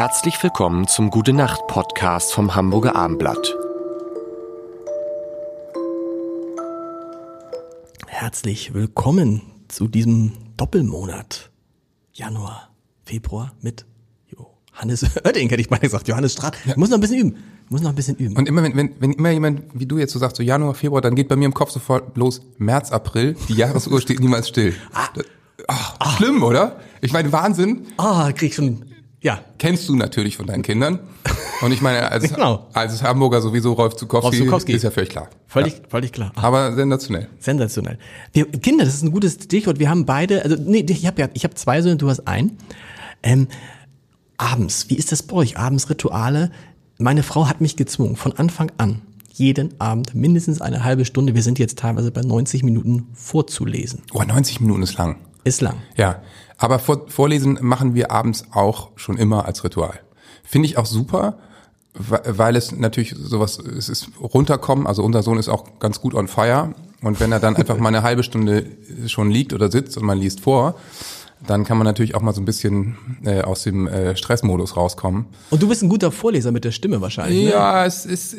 Herzlich willkommen zum Gute Nacht Podcast vom Hamburger Armblatt. Herzlich willkommen zu diesem Doppelmonat. Januar, Februar mit Johannes Oerding, hätte ich mal gesagt. Johannes Straat. Ich muss noch ein bisschen üben. Ich muss noch ein bisschen üben. Und immer, wenn, wenn, wenn immer jemand wie du jetzt so sagst, so Januar, Februar, dann geht bei mir im Kopf sofort bloß März, April. Die Jahresuhr steht niemals still. Ah. Oh, Schlimm, oder? Ich meine, Wahnsinn. Ah, krieg ich schon, ja. Kennst du natürlich von deinen Kindern. Und ich meine, als, Genau. als Hamburger sowieso Rolf Zukowski, Rolf Zukowski. ist ja völlig klar. Völlig, ja. völlig klar. Ah, Aber sensationell. sensationell. Wir, Kinder, das ist ein gutes Stichwort. Wir haben beide, also nee, ich habe ja, ich habe zwei Söhne, du hast einen. Ähm, abends, wie ist das bei euch? Abends Rituale. Meine Frau hat mich gezwungen, von Anfang an, jeden Abend mindestens eine halbe Stunde, wir sind jetzt teilweise bei 90 Minuten, vorzulesen. Oh, 90 Minuten ist lang. Ist lang. Ja, aber vor, Vorlesen machen wir abends auch schon immer als Ritual. Finde ich auch super, weil es natürlich sowas, es ist runterkommen, also unser Sohn ist auch ganz gut on fire und wenn er dann einfach mal eine halbe Stunde schon liegt oder sitzt und man liest vor, dann kann man natürlich auch mal so ein bisschen äh, aus dem äh, Stressmodus rauskommen. Und du bist ein guter Vorleser mit der Stimme wahrscheinlich. Ne? Ja, es ist,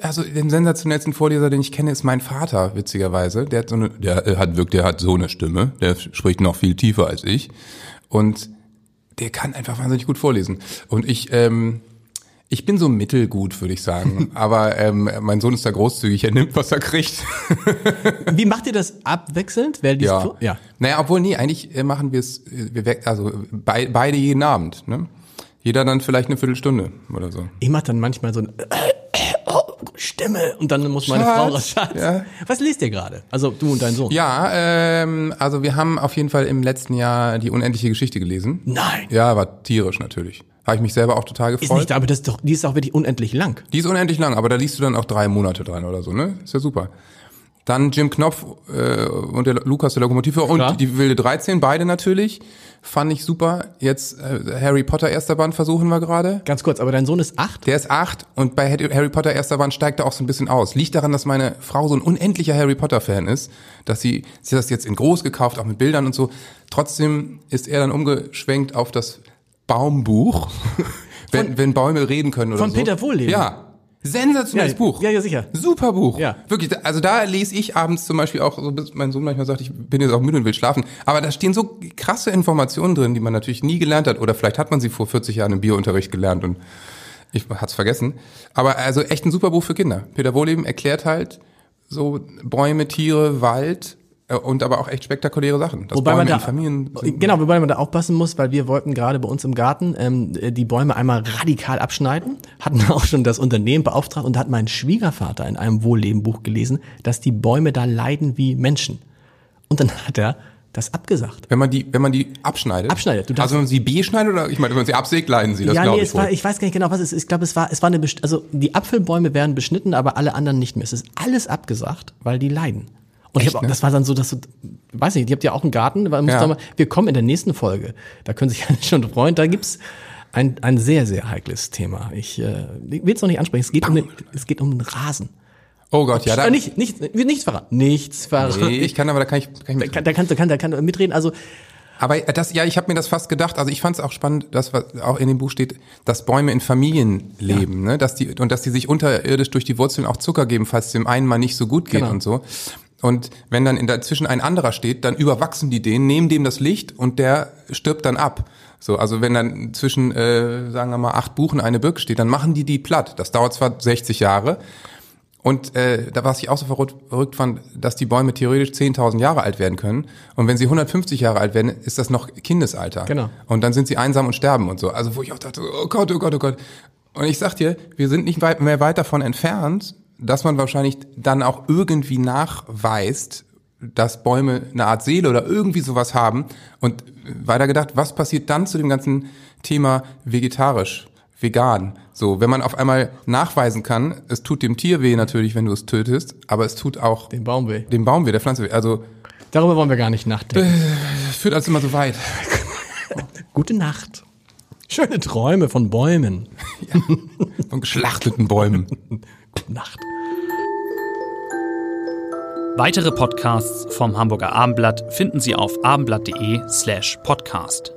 also den sensationellsten Vorleser, den ich kenne, ist mein Vater, witzigerweise. Der hat so eine, der äh, hat wirklich, der hat so eine Stimme, der spricht noch viel tiefer als ich. Und der kann einfach wahnsinnig gut vorlesen. Und ich, ähm, ich bin so mittelgut, würde ich sagen. Aber ähm, mein Sohn ist da großzügig, er nimmt, was er kriegt. Wie macht ihr das abwechselnd? Wer Ja. vor? ja. Naja, obwohl, nee, eigentlich äh, machen wir es, äh, wir weg, also bei, beide jeden Abend, ne? Jeder dann vielleicht eine Viertelstunde oder so. Ich mach dann manchmal so ein oh, Stimme und dann muss meine Schatz, Frau raus. Schatz. ja. Was liest ihr gerade? Also du und dein Sohn. Ja, ähm, also wir haben auf jeden Fall im letzten Jahr die unendliche Geschichte gelesen. Nein. Ja, war tierisch natürlich. Habe ich mich selber auch total Ist gefreut. nicht, aber das ist doch, die ist auch wirklich unendlich lang. die ist unendlich lang, aber da liest du dann auch drei Monate dran oder so, ne? Ist ja super. Dann Jim Knopf äh, und der Lukas der Lokomotivführer Klar. und die wilde 13, beide natürlich. Fand ich super. Jetzt äh, Harry Potter erster Band versuchen wir gerade. Ganz kurz, aber dein Sohn ist acht? Der ist acht und bei Harry Harry Potter erster Band steigt er auch so ein bisschen aus. Liegt daran, dass meine Frau so ein unendlicher Harry Potter Fan ist, dass sie, sie hat das jetzt in groß gekauft, auch mit Bildern und so. Trotzdem ist er dann umgeschwenkt auf das Baumbuch, wenn, wenn Bäume reden können oder Von so. Peter Wohlleben? Ja. Sensationelles Ja, Buch. ja, ja, sicher. Super Buch. Ja. Wirklich, also da lese ich abends zum Beispiel auch, so bis mein Sohn manchmal sagt, ich bin jetzt auch müde und will schlafen. Aber da stehen so krasse Informationen drin, die man natürlich nie gelernt hat. Oder vielleicht hat man sie vor 40 Jahren im Biounterricht gelernt und ich hat's vergessen. Aber also echt ein super Buch für Kinder. Peter Wohleben erklärt halt so Bäume, Tiere, Wald und aber auch echt spektakuläre Sachen. Dass Wobei Bäume man da, Familien sind. genau, wobei man da aufpassen muss, weil wir wollten gerade bei uns im Garten ähm, die Bäume einmal radikal abschneiden, hatten auch schon das Unternehmen beauftragt und da hat mein Schwiegervater in einem Wohllebenbuch gelesen, dass die Bäume da leiden wie Menschen. Und dann hat er das abgesagt. Wenn man die, wenn man die abschneidet. Abschneidet, du darfst- also wenn man sie B schneidet oder ich meine, wenn man sie absägt, leiden sie. Das ja, nee, ich es war, ich weiß gar nicht genau, was es ist. Ich glaube, es war, es war eine, best- also die Apfelbäume werden beschnitten, aber alle anderen nicht mehr. Es ist alles abgesagt, weil die leiden. Und ich Echt, hab, ne? das war dann so, dass du, weiß nicht, ihr habt ja auch einen Garten, weil Ja. mal, wir kommen in der nächsten Folge. Da können sich alle schon freuen. Da gibt's ein, ein sehr, sehr heikles Thema. Ich äh, will es noch nicht ansprechen. Es geht um den, es geht um den Rasen. oh Gott, ja, da, Äh, nicht, nicht, nichts verraten. Nichts verraten. nee, ich kann aber, da kann ich, kann ich Da kann, da kann, da kann, da kann mitreden. Also Aber das, ja, ich habe mir das fast gedacht. Also ich fand es auch spannend, dass was auch in dem Buch steht, dass Bäume in Familien leben, ne? Dass die und dass die sich unterirdisch durch die Wurzeln auch Zucker geben, falls es dem einen mal nicht so gut geht Genau. und so. Und wenn dann in dazwischen ein anderer steht, dann überwachsen die den, nehmen dem das Licht und der stirbt dann ab. So, also wenn dann zwischen, äh, sagen wir mal, acht Buchen eine Birke steht, dann machen die die platt. Das dauert zwar 60 Jahre, und äh, da was ich auch so verrückt, verrückt fand, dass die Bäume theoretisch 10.000 Jahre alt werden können. Und wenn sie 150 Jahre alt werden, ist das noch Kindesalter. Genau. Und dann sind sie einsam und sterben und so. Also wo ich auch dachte, oh Gott, oh Gott, oh Gott. Und ich sag dir, wir sind nicht weit, mehr weit davon entfernt, dass man wahrscheinlich dann auch irgendwie nachweist, dass Bäume eine Art Seele oder irgendwie sowas haben. Und weiter gedacht, was passiert dann zu dem ganzen Thema vegetarisch? vegan. So, wenn man auf einmal nachweisen kann, es tut dem Tier weh natürlich, wenn du es tötest, aber es tut auch den Baum weh. dem Baum weh, der Pflanze weh. Also Darüber wollen wir gar nicht nachdenken. es führt alles immer so weit. Gute Nacht. Schöne Träume von Bäumen. Von geschlachteten Bäumen. Gute Nacht. Weitere Podcasts vom Hamburger Abendblatt finden Sie auf abendblatt.de slash podcast.